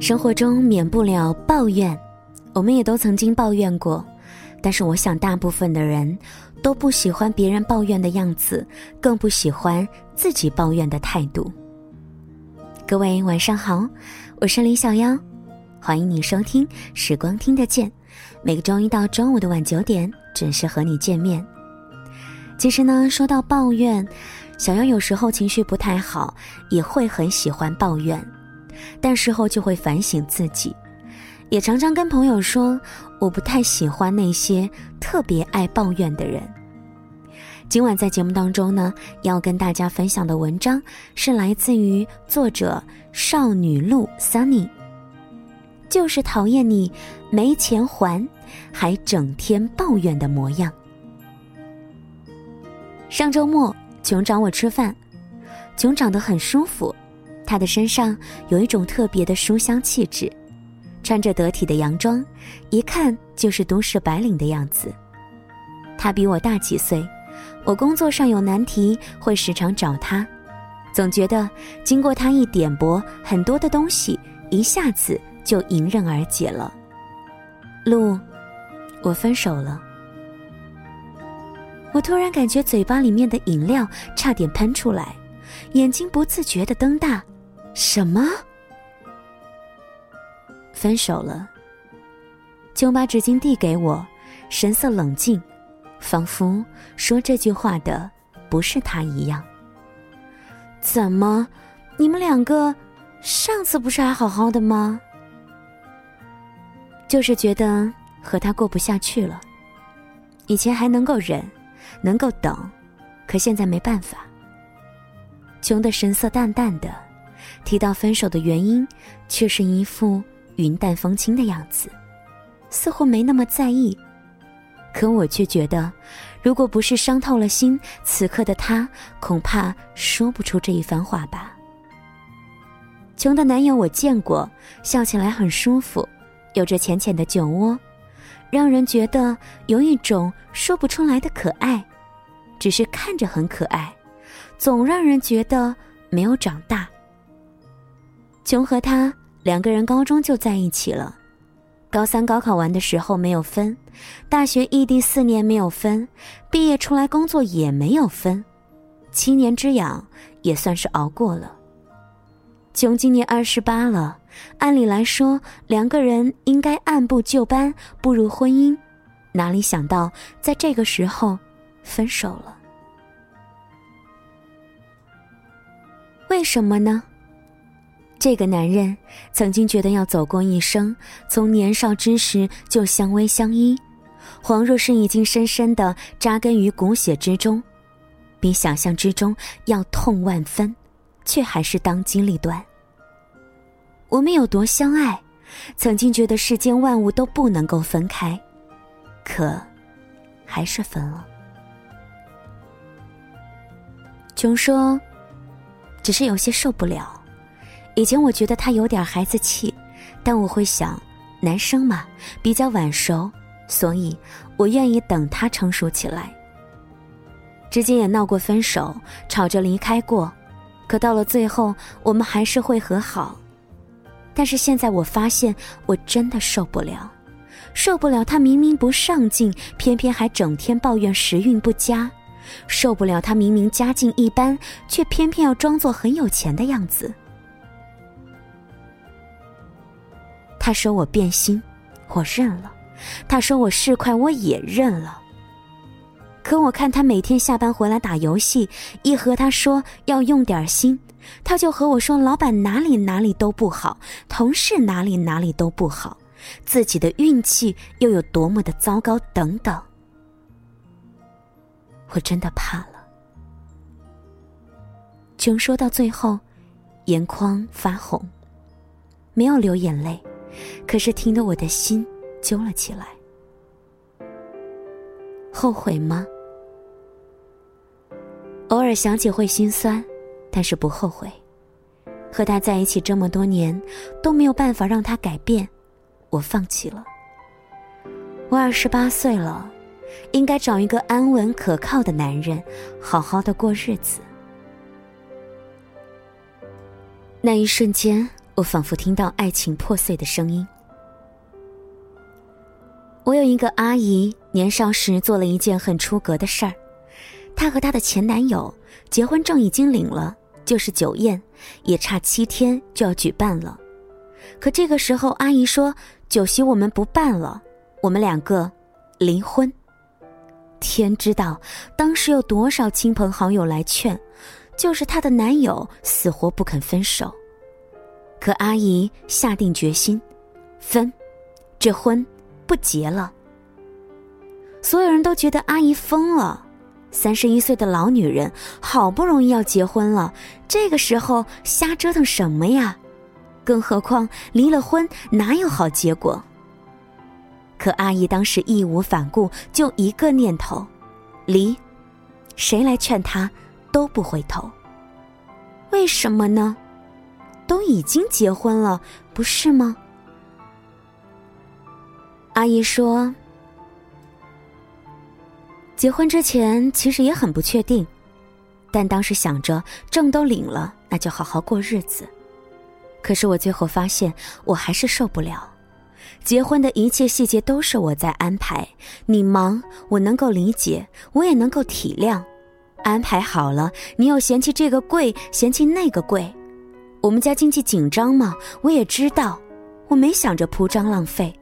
生活中免不了抱怨，我们也都曾经抱怨过，但是我想大部分的人都不喜欢别人抱怨的样子，更不喜欢自己抱怨的态度。各位晚上好，我是李小妖，欢迎你收听《时光听得见》，每个周一到周五的晚九点准时和你见面。其实呢，说到抱怨，小妖有时候情绪不太好，也会很喜欢抱怨。但事后就会反省自己，也常常跟朋友说，我不太喜欢那些特别爱抱怨的人。今晚在节目当中呢，要跟大家分享的文章是来自于作者少女路 Sunny，就是讨厌你没钱还，还整天抱怨的模样。上周末，熊找我吃饭，熊长得很舒服。他的身上有一种特别的书香气质，穿着得体的洋装，一看就是都市白领的样子。他比我大几岁，我工作上有难题会时常找他，总觉得经过他一点拨，很多的东西一下子就迎刃而解了。路，我分手了。我突然感觉嘴巴里面的饮料差点喷出来，眼睛不自觉的瞪大。什么？分手了。就把纸巾递给我，神色冷静，仿佛说这句话的不是他一样。怎么？你们两个上次不是还好好的吗？就是觉得和他过不下去了。以前还能够忍，能够等，可现在没办法。穷的神色淡淡的。提到分手的原因，却是一副云淡风轻的样子，似乎没那么在意。可我却觉得，如果不是伤透了心，此刻的他恐怕说不出这一番话吧。穷的男友我见过，笑起来很舒服，有着浅浅的酒窝，让人觉得有一种说不出来的可爱。只是看着很可爱，总让人觉得没有长大。琼和他两个人高中就在一起了，高三高考完的时候没有分，大学异地四年没有分，毕业出来工作也没有分，七年之痒也算是熬过了。琼今年二十八了，按理来说两个人应该按部就班步入婚姻，哪里想到在这个时候分手了？为什么呢？这个男人曾经觉得要走过一生，从年少之时就相偎相依，黄若是已经深深的扎根于骨血之中，比想象之中要痛万分，却还是当机立断。我们有多相爱，曾经觉得世间万物都不能够分开，可还是分了。琼说：“只是有些受不了。”以前我觉得他有点孩子气，但我会想，男生嘛比较晚熟，所以我愿意等他成熟起来。之间也闹过分手，吵着离开过，可到了最后，我们还是会和好。但是现在我发现，我真的受不了，受不了他明明不上进，偏偏还整天抱怨时运不佳，受不了他明明家境一般，却偏偏要装作很有钱的样子。他说我变心，我认了；他说我市侩，我也认了。可我看他每天下班回来打游戏，一和他说要用点心，他就和我说老板哪里哪里都不好，同事哪里哪里都不好，自己的运气又有多么的糟糕等等。我真的怕了。琼说到最后，眼眶发红，没有流眼泪。可是听得我的心揪了起来。后悔吗？偶尔想起会心酸，但是不后悔。和他在一起这么多年，都没有办法让他改变，我放弃了。我二十八岁了，应该找一个安稳可靠的男人，好好的过日子。那一瞬间。我仿佛听到爱情破碎的声音。我有一个阿姨，年少时做了一件很出格的事儿。她和她的前男友结婚证已经领了，就是酒宴也差七天就要举办了。可这个时候，阿姨说酒席我们不办了，我们两个离婚。天知道，当时有多少亲朋好友来劝，就是她的男友死活不肯分手。可阿姨下定决心，分，这婚。不结了。所有人都觉得阿姨疯了，三十一岁的老女人好不容易要结婚了，这个时候瞎折腾什么呀？更何况离了婚哪有好结果？可阿姨当时义无反顾，就一个念头：离，谁来劝她都不回头。为什么呢？都已经结婚了，不是吗？阿姨说：“结婚之前其实也很不确定，但当时想着证都领了，那就好好过日子。可是我最后发现，我还是受不了。结婚的一切细节都是我在安排，你忙我能够理解，我也能够体谅。安排好了，你又嫌弃这个贵，嫌弃那个贵。我们家经济紧张嘛，我也知道，我没想着铺张浪费。”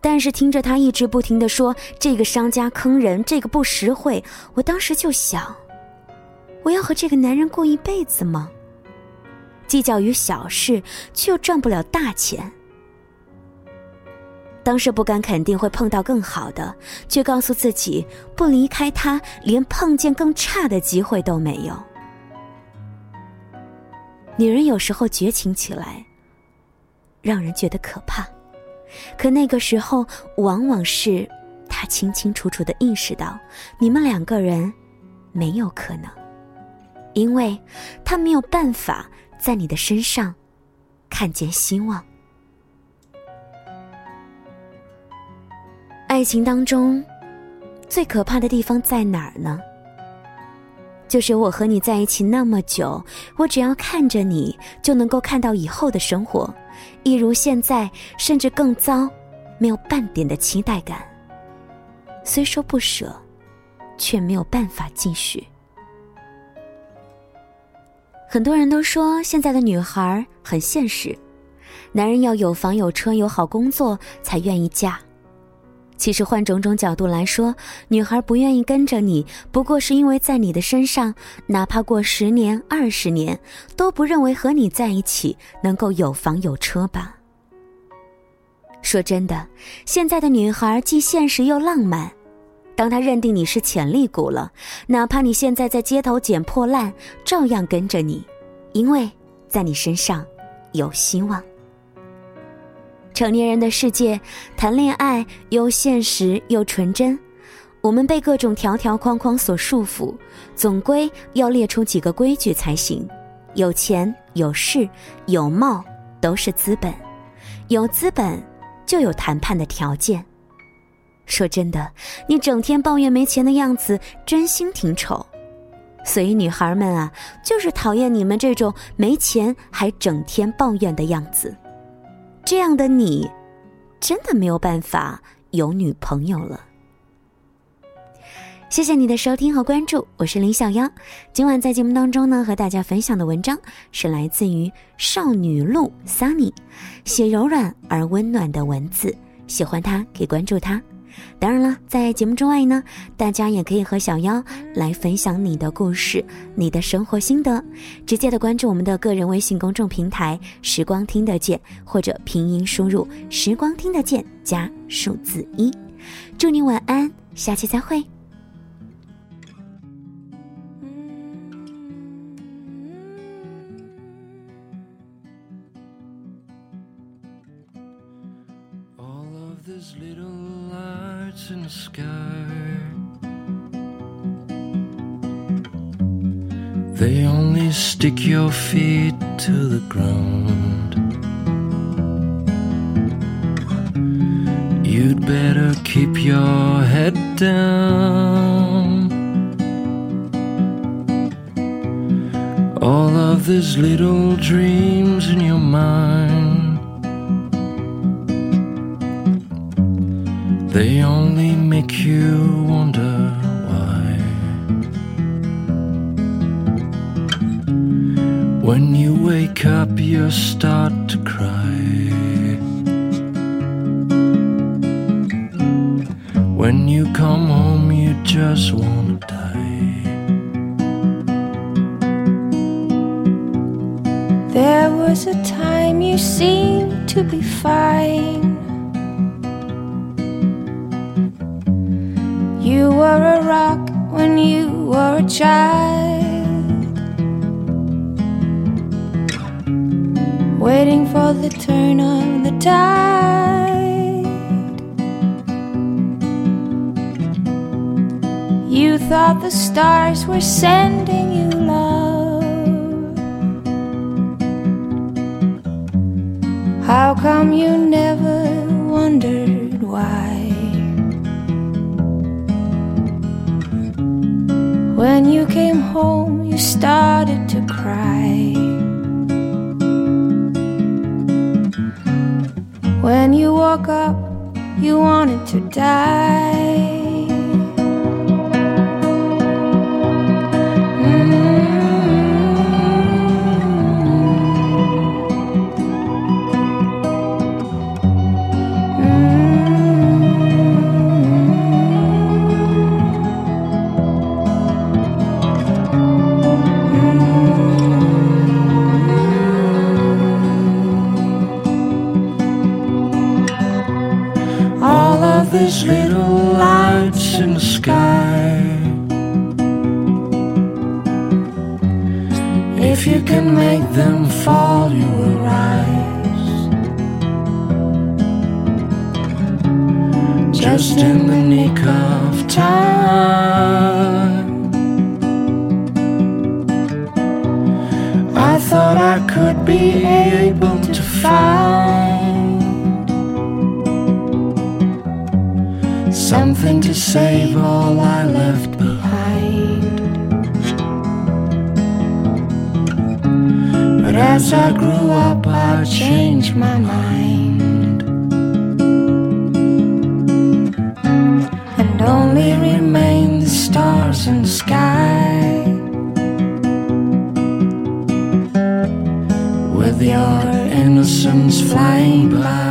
但是听着他一直不停的说这个商家坑人，这个不实惠，我当时就想，我要和这个男人过一辈子吗？计较于小事，却又赚不了大钱。当时不敢肯定会碰到更好的，却告诉自己不离开他，连碰见更差的机会都没有。女人有时候绝情起来，让人觉得可怕。可那个时候，往往是她清清楚楚的意识到，你们两个人没有可能，因为他没有办法在你的身上看见希望。爱情当中最可怕的地方在哪儿呢？就是我和你在一起那么久，我只要看着你，就能够看到以后的生活。一如现在，甚至更糟，没有半点的期待感。虽说不舍，却没有办法继续。很多人都说现在的女孩很现实，男人要有房有车有好工作才愿意嫁。其实换种种角度来说，女孩不愿意跟着你，不过是因为在你的身上，哪怕过十年、二十年，都不认为和你在一起能够有房有车吧。说真的，现在的女孩既现实又浪漫，当她认定你是潜力股了，哪怕你现在在街头捡破烂，照样跟着你，因为在你身上有希望。成年人的世界，谈恋爱又现实又纯真。我们被各种条条框框所束缚，总归要列出几个规矩才行。有钱有势有貌都是资本，有资本就有谈判的条件。说真的，你整天抱怨没钱的样子，真心挺丑。所以女孩们啊，就是讨厌你们这种没钱还整天抱怨的样子。这样的你，真的没有办法有女朋友了。谢谢你的收听和关注，我是林小妖。今晚在节目当中呢，和大家分享的文章是来自于少女鹿 Sunny，写柔软而温暖的文字，喜欢他可以关注他。当然了，在节目之外呢，大家也可以和小妖来分享你的故事、你的生活心得，直接的关注我们的个人微信公众平台“时光听得见”，或者拼音输入“时光听得见”加数字一。祝你晚安，下期再会。In the sky. They only stick your feet to the ground. You'd better keep your head down. All of of these little dreams in your mind. They only make you wonder why. When you wake up, you start to cry. When you come home, you just wanna die. There was a time you seemed to be fine. Were a rock when you were a child. Waiting for the turn of the tide. You thought the stars were sending you love. How come you never wondered why? When you came home, you started to cry. When you woke up, you wanted to die. If you can make them fall, you will rise. Just in the nick of time. I thought I could be able to find something to save all I left behind. As I grew up, I changed my mind. And only remain the stars in the sky. With your innocence flying by.